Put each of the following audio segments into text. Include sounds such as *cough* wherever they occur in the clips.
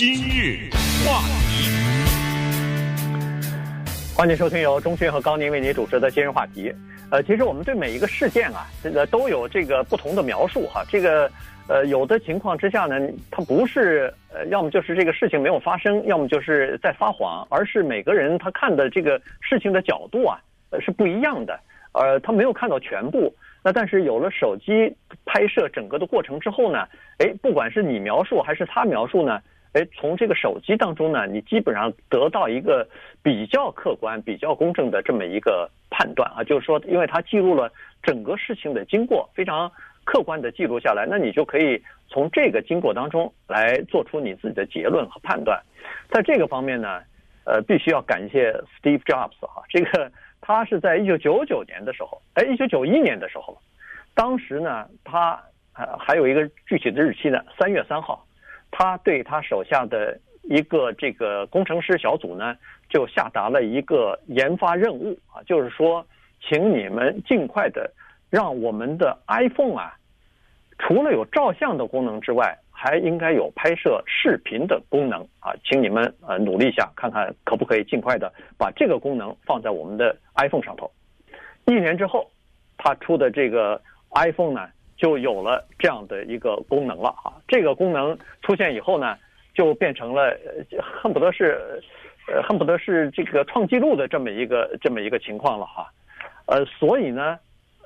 今日话题，欢迎收听由钟迅和高宁为您主持的今日话题。呃，其实我们对每一个事件啊，这个都有这个不同的描述哈。这个呃，有的情况之下呢，它不是呃，要么就是这个事情没有发生，要么就是在撒谎，而是每个人他看的这个事情的角度啊，是不一样的。呃，他没有看到全部。那但是有了手机拍摄整个的过程之后呢，哎，不管是你描述还是他描述呢，哎，从这个手机当中呢，你基本上得到一个比较客观、比较公正的这么一个判断啊，就是说，因为它记录了整个事情的经过，非常客观的记录下来，那你就可以从这个经过当中来做出你自己的结论和判断。在这个方面呢，呃，必须要感谢 Steve Jobs 哈，这个。他是在一九九九年的时候，哎，一九九一年的时候，当时呢，他呃还有一个具体的日期呢，三月三号，他对他手下的一个这个工程师小组呢，就下达了一个研发任务啊，就是说，请你们尽快的让我们的 iPhone 啊，除了有照相的功能之外，还应该有拍摄视频的功能啊，请你们呃努力一下，看看可不可以尽快的把这个功能放在我们的 iPhone 上头。一年之后，他出的这个 iPhone 呢，就有了这样的一个功能了啊。这个功能出现以后呢，就变成了恨不得是呃恨不得是这个创纪录的这么一个这么一个情况了哈。呃，所以呢，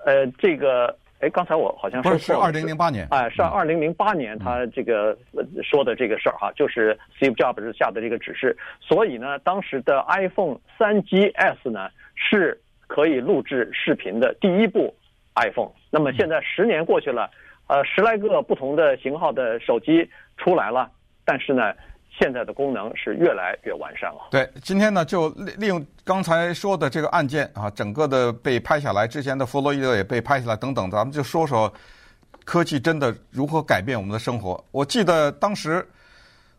呃这个。哎，刚才我好像说不是二零零八年，哎，是二零零八年他这个说的这个事儿哈，就是 Steve Jobs 下的这个指示，所以呢，当时的 iPhone 三 GS 呢是可以录制视频的第一部 iPhone。那么现在十年过去了，呃，十来个不同的型号的手机出来了，但是呢。现在的功能是越来越完善了。对，今天呢，就利利用刚才说的这个案件啊，整个的被拍下来，之前的弗洛伊德也被拍下来，等等，咱们就说说科技真的如何改变我们的生活。我记得当时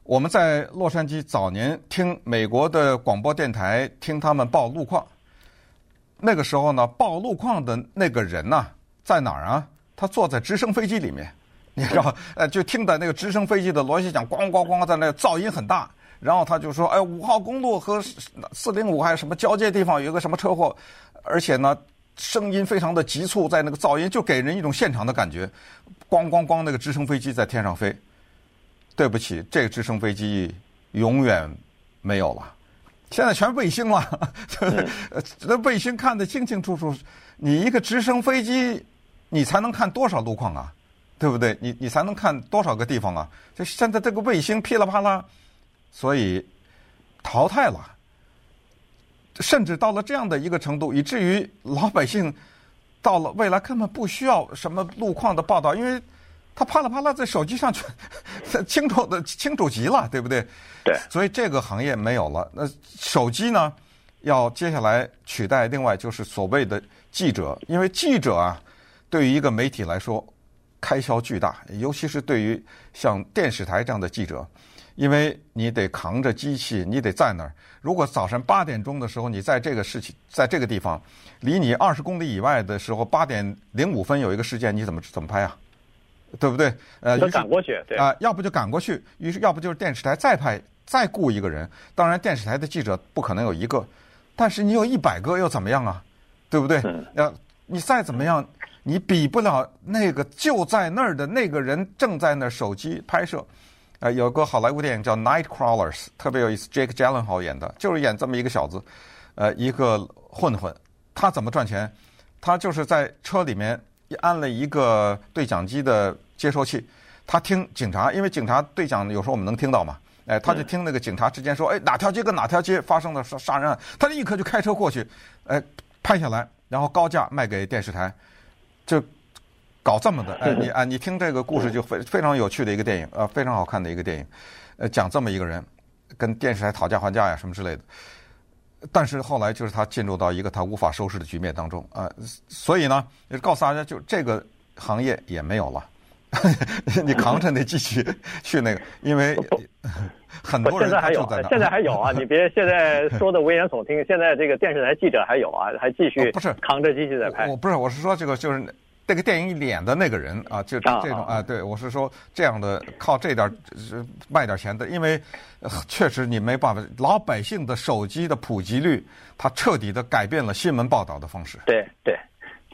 我们在洛杉矶早年听美国的广播电台，听他们报路况，那个时候呢，报路况的那个人呢，在哪儿啊？他坐在直升飞机里面。你知道，*laughs* 呃，就听到那个直升飞机的螺旋桨咣咣咣在那噪音很大，然后他就说，哎，五号公路和四零五还有什么交界地方有一个什么车祸，而且呢，声音非常的急促，在那个噪音就给人一种现场的感觉，咣咣咣，那个直升飞机在天上飞。对不起，这个直升飞机永远没有了，现在全卫星了，*laughs* 那卫星看得清清楚楚，你一个直升飞机，你才能看多少路况啊？对不对？你你才能看多少个地方啊？就现在这个卫星噼里啪啦，所以淘汰了，甚至到了这样的一个程度，以至于老百姓到了未来根本不需要什么路况的报道，因为他啪啦啪啦在手机上就清楚的清楚极了，对不对？对。所以这个行业没有了。那手机呢？要接下来取代另外就是所谓的记者，因为记者啊，对于一个媒体来说。开销巨大，尤其是对于像电视台这样的记者，因为你得扛着机器，你得在那儿。如果早晨八点钟的时候，你在这个事情，在这个地方，离你二十公里以外的时候，八点零五分有一个事件，你怎么怎么拍啊？对不对？呃，要赶过去，对啊，要不就赶过去，于是要不就是电视台再派再雇一个人。当然，电视台的记者不可能有一个，但是你有一百个又怎么样啊？对不对？要你再怎么样。你比不了那个就在那儿的那个人正在那儿手机拍摄，呃，有个好莱坞电影叫《Nightcrawlers》，特别有意思，Jake Gyllenhaal 演的，就是演这么一个小子，呃，一个混混，他怎么赚钱？他就是在车里面安了一个对讲机的接收器，他听警察，因为警察对讲有时候我们能听到嘛，哎，他就听那个警察之间说，哎，哪条街跟哪条街发生了杀杀人案，他立刻就开车过去，哎，拍下来，然后高价卖给电视台。就搞这么的，哎，你啊，你听这个故事就非非常有趣的一个电影，呃，非常好看的一个电影，呃，讲这么一个人跟电视台讨价还价呀什么之类的，但是后来就是他进入到一个他无法收拾的局面当中啊，所以呢，也告诉大家，就这个行业也没有了，*laughs* 你扛着那机器 *laughs* 去那个，因为 *laughs* 很多人现在还有，现在还有啊，你别现在说的危言耸听，现在这个电视台记者还有啊，还继续不是。扛着机器在拍，我不是，我是说这个就是。这个电影演的那个人啊，就这种啊，对我是说这样的靠这点卖点钱的，因为确实你没办法，老百姓的手机的普及率，它彻底的改变了新闻报道的方式。对对，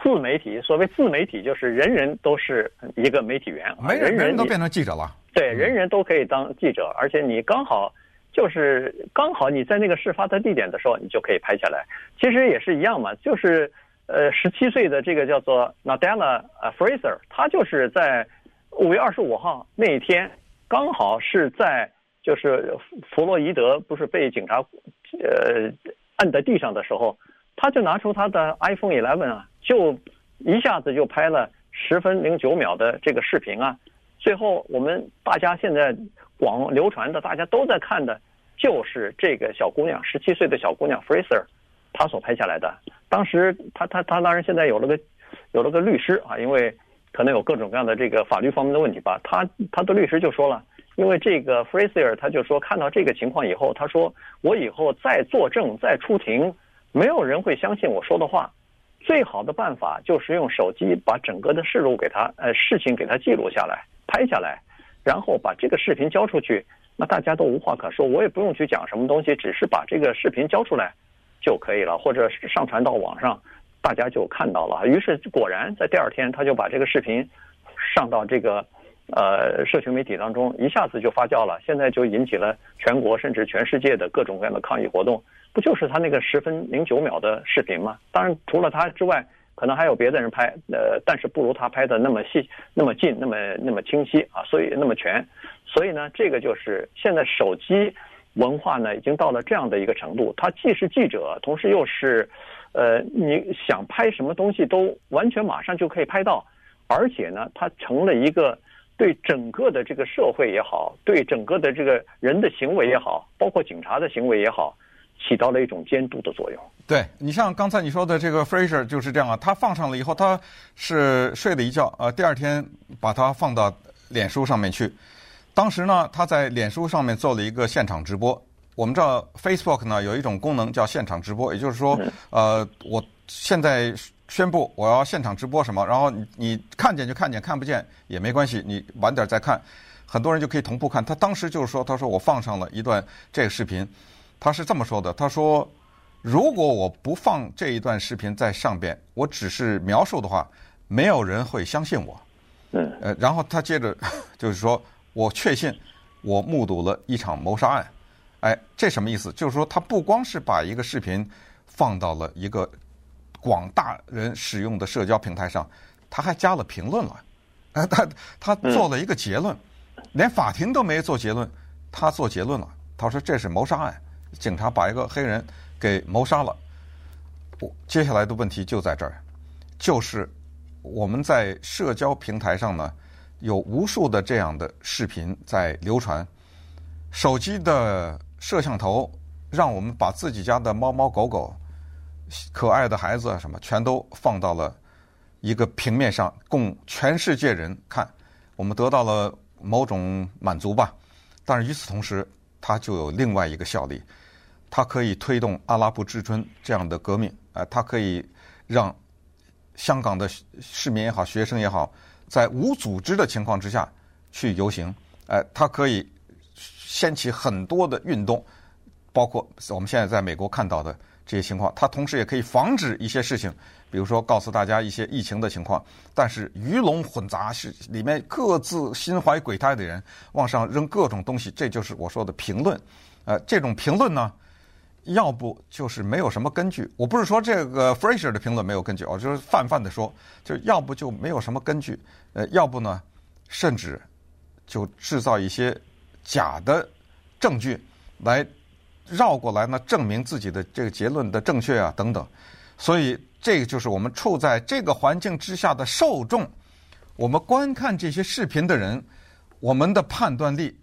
自媒体，所谓自媒体就是人人都是一个媒体员，没人人都变成记者了。对，人人都可以当记者，而且你刚好就是刚好你在那个事发的地点的时候，你就可以拍下来。其实也是一样嘛，就是。呃，十七岁的这个叫做 Nadella 呃 Fraser，他就是在五月二十五号那一天，刚好是在就是弗洛伊德不是被警察呃按在地上的时候，他就拿出他的 iPhone Eleven 啊，就一下子就拍了十分零九秒的这个视频啊。最后我们大家现在广流传的，大家都在看的，就是这个小姑娘，十七岁的小姑娘 Fraser。她所拍下来的，当时他他他当然现在有了个有了个律师啊，因为可能有各种各样的这个法律方面的问题吧。他他的律师就说了，因为这个 Fraser 他就说看到这个情况以后，他说我以后再作证再出庭，没有人会相信我说的话。最好的办法就是用手机把整个的事录给他呃事情给他记录下来拍下来，然后把这个视频交出去，那大家都无话可说，我也不用去讲什么东西，只是把这个视频交出来。就可以了，或者上传到网上，大家就看到了。于是果然在第二天，他就把这个视频上到这个呃社群媒体当中，一下子就发酵了。现在就引起了全国甚至全世界的各种各样的抗议活动。不就是他那个十分零九秒的视频吗？当然，除了他之外，可能还有别的人拍，呃，但是不如他拍的那么细、那么近、那么那么清晰啊，所以那么全。所以呢，这个就是现在手机。文化呢，已经到了这样的一个程度，他既是记者，同时又是，呃，你想拍什么东西都完全马上就可以拍到，而且呢，它成了一个对整个的这个社会也好，对整个的这个人的行为也好，包括警察的行为也好，起到了一种监督的作用。对，你像刚才你说的这个 Fraser 就是这样啊，他放上了以后，他是睡了一觉，呃，第二天把它放到脸书上面去。当时呢，他在脸书上面做了一个现场直播。我们知道 Facebook 呢有一种功能叫现场直播，也就是说，呃，我现在宣布我要现场直播什么，然后你你看见就看见，看不见也没关系，你晚点再看，很多人就可以同步看。他当时就是说，他说我放上了一段这个视频，他是这么说的，他说如果我不放这一段视频在上边，我只是描述的话，没有人会相信我。嗯。呃，然后他接着就是说。我确信，我目睹了一场谋杀案。哎，这什么意思？就是说，他不光是把一个视频放到了一个广大人使用的社交平台上，他还加了评论了。哎，他他做了一个结论，连法庭都没做结论，他做结论了。他说这是谋杀案，警察把一个黑人给谋杀了。我接下来的问题就在这儿，就是我们在社交平台上呢。有无数的这样的视频在流传，手机的摄像头让我们把自己家的猫猫狗狗、可爱的孩子啊什么，全都放到了一个平面上，供全世界人看。我们得到了某种满足吧，但是与此同时，它就有另外一个效力，它可以推动阿拉伯之春这样的革命，啊，它可以让香港的市民也好，学生也好。在无组织的情况之下去游行，呃，它可以掀起很多的运动，包括我们现在在美国看到的这些情况。它同时也可以防止一些事情，比如说告诉大家一些疫情的情况。但是鱼龙混杂，是里面各自心怀鬼胎的人往上扔各种东西，这就是我说的评论。呃，这种评论呢，要不就是没有什么根据，我不是说这个 Fraser 的评论没有根据，我就是泛泛的说，就要不就没有什么根据，呃，要不呢，甚至就制造一些假的证据来绕过来呢，证明自己的这个结论的正确啊等等，所以这个就是我们处在这个环境之下的受众，我们观看这些视频的人，我们的判断力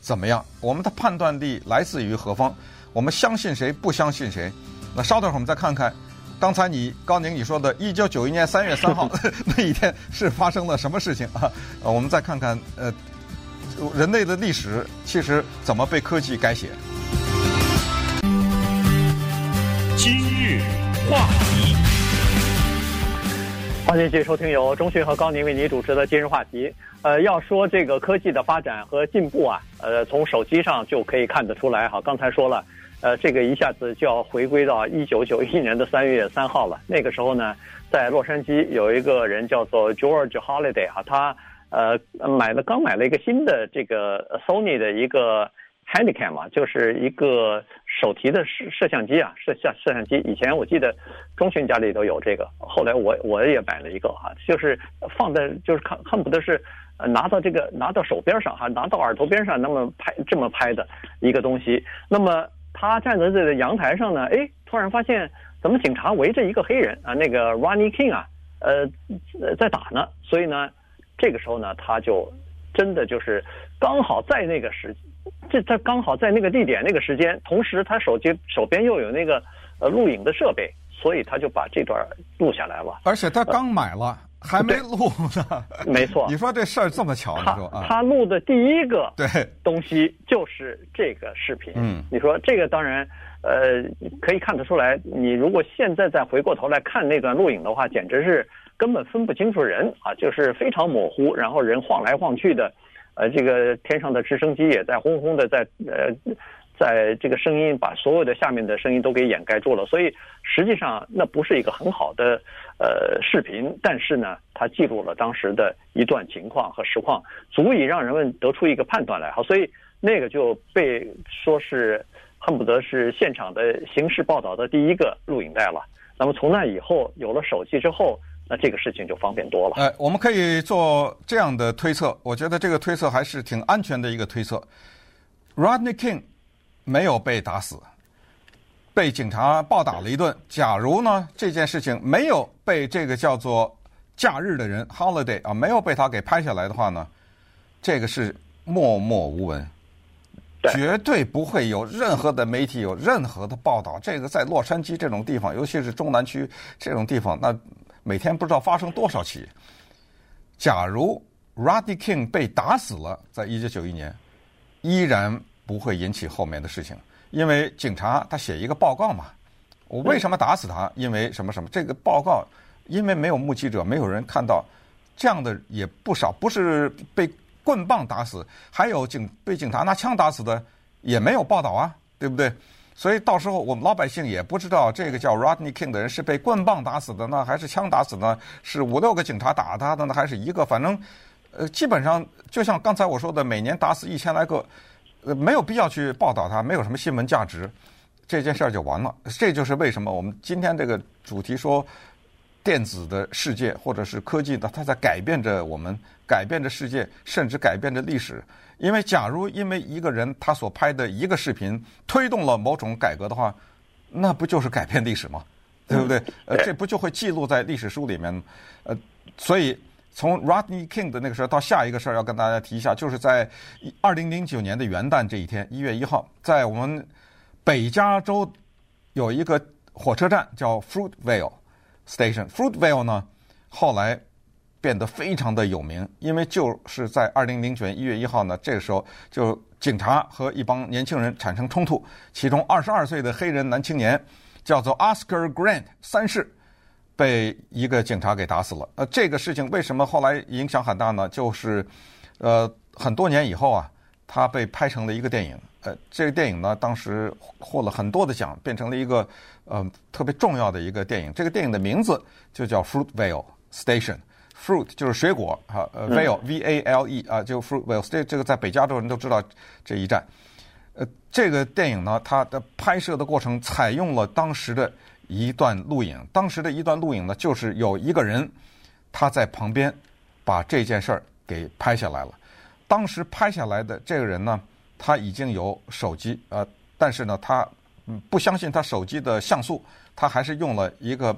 怎么样？我们的判断力来自于何方？我们相信谁，不相信谁？那稍等会儿我们再看看，刚才你高宁你说的，一九九一年三月三号 *laughs* 那一天是发生了什么事情啊？呃，我们再看看，呃，人类的历史其实怎么被科技改写？今日话题，欢迎继续收听由钟迅和高宁为您主持的今日话题。呃，要说这个科技的发展和进步啊，呃，从手机上就可以看得出来哈。刚才说了，呃，这个一下子就要回归到一九九一年的三月三号了。那个时候呢，在洛杉矶有一个人叫做 George Holiday 哈，他呃买了刚买了一个新的这个 Sony 的一个。Handycam 嘛，就是一个手提的摄摄像机啊，摄像摄像机。以前我记得中学家里都有这个，后来我我也买了一个哈，就是放在就是看恨不得是拿到这个拿到手边上哈，拿到耳朵边上那么拍这么拍的一个东西。那么他站在这个阳台上呢，哎，突然发现怎么警察围着一个黑人啊，那个 Ronnie King 啊，呃，在打呢。所以呢，这个时候呢，他就真的就是刚好在那个时。这他刚好在那个地点那个时间，同时他手机手边又有那个呃录影的设备，所以他就把这段录下来了。而且他刚买了，呃、还没录呢。*laughs* 没错，你说这事儿这么巧？他你说啊，他录的第一个对东西就是这个视频。嗯，你说这个当然呃可以看得出来，你如果现在再回过头来看那段录影的话，简直是根本分不清楚人啊，就是非常模糊，然后人晃来晃去的。呃，这个天上的直升机也在轰轰的在呃，在这个声音把所有的下面的声音都给掩盖住了，所以实际上那不是一个很好的呃视频，但是呢，它记录了当时的一段情况和实况，足以让人们得出一个判断来。好，所以那个就被说是恨不得是现场的刑事报道的第一个录影带了。那么从那以后有了手机之后。那这个事情就方便多了。哎，我们可以做这样的推测，我觉得这个推测还是挺安全的一个推测。Rodney King 没有被打死，被警察暴打了一顿。假如呢，这件事情没有被这个叫做假日的人 Holiday 啊，没有被他给拍下来的话呢，这个是默默无闻，绝对不会有任何的媒体有任何的报道。这个在洛杉矶这种地方，尤其是中南区这种地方，那。每天不知道发生多少起。假如 Rodney King 被打死了，在一九九一年，依然不会引起后面的事情，因为警察他写一个报告嘛。我为什么打死他？因为什么什么？这个报告因为没有目击者，没有人看到，这样的也不少。不是被棍棒打死，还有警被警察拿枪打死的，也没有报道啊，对不对？所以到时候我们老百姓也不知道这个叫 Rodney King 的人是被棍棒打死的呢，还是枪打死的呢？是五六个警察打他的呢，还是一个？反正，呃，基本上就像刚才我说的，每年打死一千来个，没有必要去报道它，没有什么新闻价值，这件事儿就完了。这就是为什么我们今天这个主题说，电子的世界或者是科技的，它在改变着我们，改变着世界，甚至改变着历史。因为，假如因为一个人他所拍的一个视频推动了某种改革的话，那不就是改变历史吗？对不对？呃，这不就会记录在历史书里面？呃，所以从 Rodney King 的那个事儿到下一个事儿要跟大家提一下，就是在二零零九年的元旦这一天，一月一号，在我们北加州有一个火车站叫 Fruitvale Station。Fruitvale 呢，后来。变得非常的有名，因为就是在二零零九年一月一号呢，这个时候就警察和一帮年轻人产生冲突，其中二十二岁的黑人男青年叫做 Oscar Grant 三世，被一个警察给打死了。呃，这个事情为什么后来影响很大呢？就是，呃，很多年以后啊，他被拍成了一个电影。呃，这个电影呢，当时获了很多的奖，变成了一个呃特别重要的一个电影。这个电影的名字就叫 Fruitvale Station。Fruit 就是水果，哈，呃，Vale V A L E 啊，就 Fruitvale，这这个在北加州人都知道这一站。呃，这个电影呢，它的拍摄的过程采用了当时的一段录影，当时的一段录影呢，就是有一个人他在旁边把这件事儿给拍下来了。当时拍下来的这个人呢，他已经有手机，呃，但是呢，他不相信他手机的像素，他还是用了一个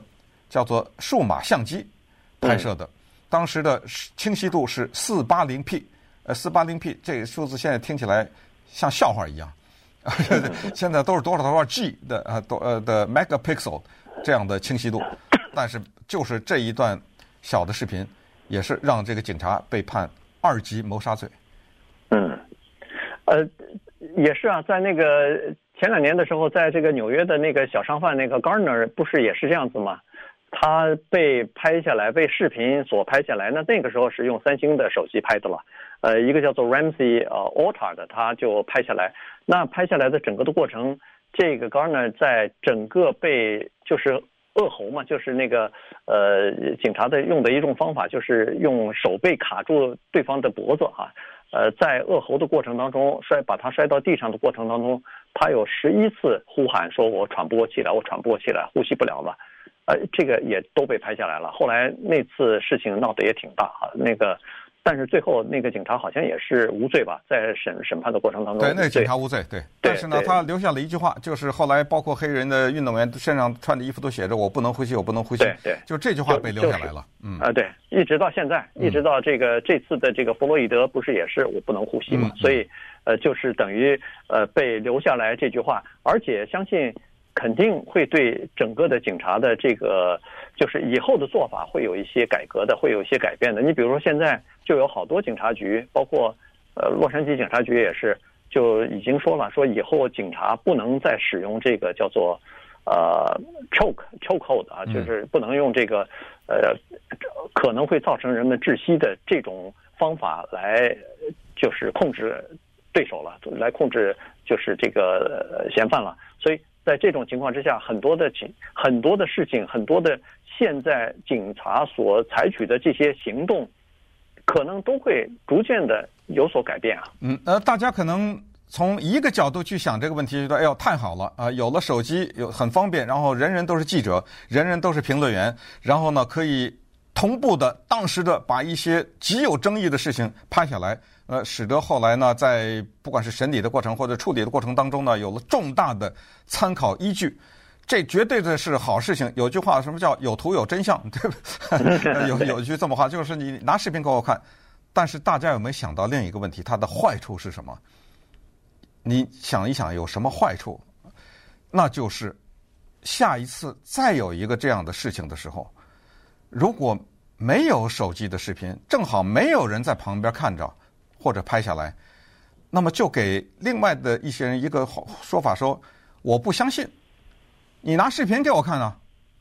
叫做数码相机拍摄的。当时的清晰度是四八零 P，呃，四八零 P 这个数字现在听起来像笑话一样，*laughs* 现在都是多少多少 G 的啊多呃的 megapixel 这样的清晰度，但是就是这一段小的视频，也是让这个警察被判二级谋杀罪。嗯，呃，也是啊，在那个前两年的时候，在这个纽约的那个小商贩那个 Garner 不是也是这样子吗？他被拍下来，被视频所拍下来。那那个时候是用三星的手机拍的了，呃，一个叫做 Ramsey 呃 Alta 的，他就拍下来。那拍下来的整个的过程，这个 Garner 在整个被就是扼喉嘛，就是那个呃警察的用的一种方法，就是用手背卡住对方的脖子哈，呃，在扼喉的过程当中摔把他摔到地上的过程当中，他有十一次呼喊说：“我喘不过气来，我喘不过气来，呼吸不了了。”呃，这个也都被拍下来了。后来那次事情闹得也挺大哈，那个，但是最后那个警察好像也是无罪吧，在审审判的过程当中。对，那个警察无罪，对。对但是呢，他留下了一句话，就是后来包括黑人的运动员身上穿的衣服都写着“我不能呼吸，我不能呼吸”。对对。就这句话被留下来了。就是、嗯。啊，对，一直到现在，一直到这个、嗯、这次的这个弗洛伊德不是也是我不能呼吸嘛？嗯、所以，呃，就是等于呃被留下来这句话，而且相信。肯定会对整个的警察的这个，就是以后的做法会有一些改革的，会有一些改变的。你比如说，现在就有好多警察局，包括呃洛杉矶警察局也是，就已经说了，说以后警察不能再使用这个叫做呃 choke choke hold 啊，就是不能用这个呃可能会造成人们窒息的这种方法来就是控制对手了，来控制就是这个嫌犯了，所以。在这种情况之下，很多的情、很多的事情、很多的现在警察所采取的这些行动，可能都会逐渐的有所改变啊。嗯，呃，大家可能从一个角度去想这个问题，觉得哎呦太好了啊，有了手机有很方便，然后人人都是记者，人人都是评论员，然后呢可以同步的、当时的把一些极有争议的事情拍下来。呃，使得后来呢，在不管是审理的过程或者处理的过程当中呢，有了重大的参考依据，这绝对的是好事情。有句话，什么叫有图有真相，对吧？*laughs* 有有句这么话，就是你拿视频给我看，但是大家有没有想到另一个问题？它的坏处是什么？你想一想，有什么坏处？那就是下一次再有一个这样的事情的时候，如果没有手机的视频，正好没有人在旁边看着。或者拍下来，那么就给另外的一些人一个好说法，说我不相信，你拿视频给我看啊，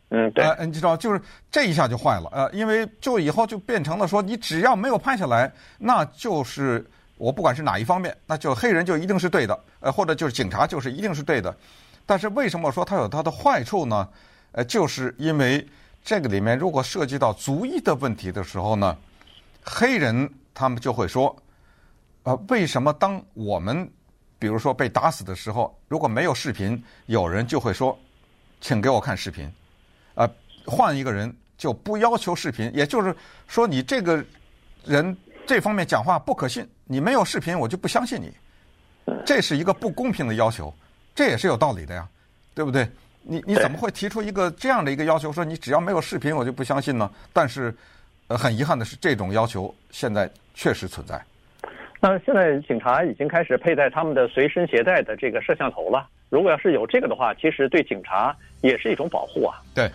嗯，对，呃，你知道，就是这一下就坏了，呃，因为就以后就变成了说，你只要没有拍下来，那就是我不管是哪一方面，那就黑人就一定是对的，呃，或者就是警察就是一定是对的，但是为什么说它有它的坏处呢？呃，就是因为这个里面如果涉及到族裔的问题的时候呢，黑人他们就会说。啊，为什么当我们比如说被打死的时候，如果没有视频，有人就会说，请给我看视频。啊，换一个人就不要求视频，也就是说你这个人这方面讲话不可信，你没有视频我就不相信你。这是一个不公平的要求，这也是有道理的呀，对不对？你你怎么会提出一个这样的一个要求，说你只要没有视频我就不相信呢？但是，呃，很遗憾的是，这种要求现在确实存在。那现在警察已经开始佩戴他们的随身携带的这个摄像头了。如果要是有这个的话，其实对警察也是一种保护啊。对。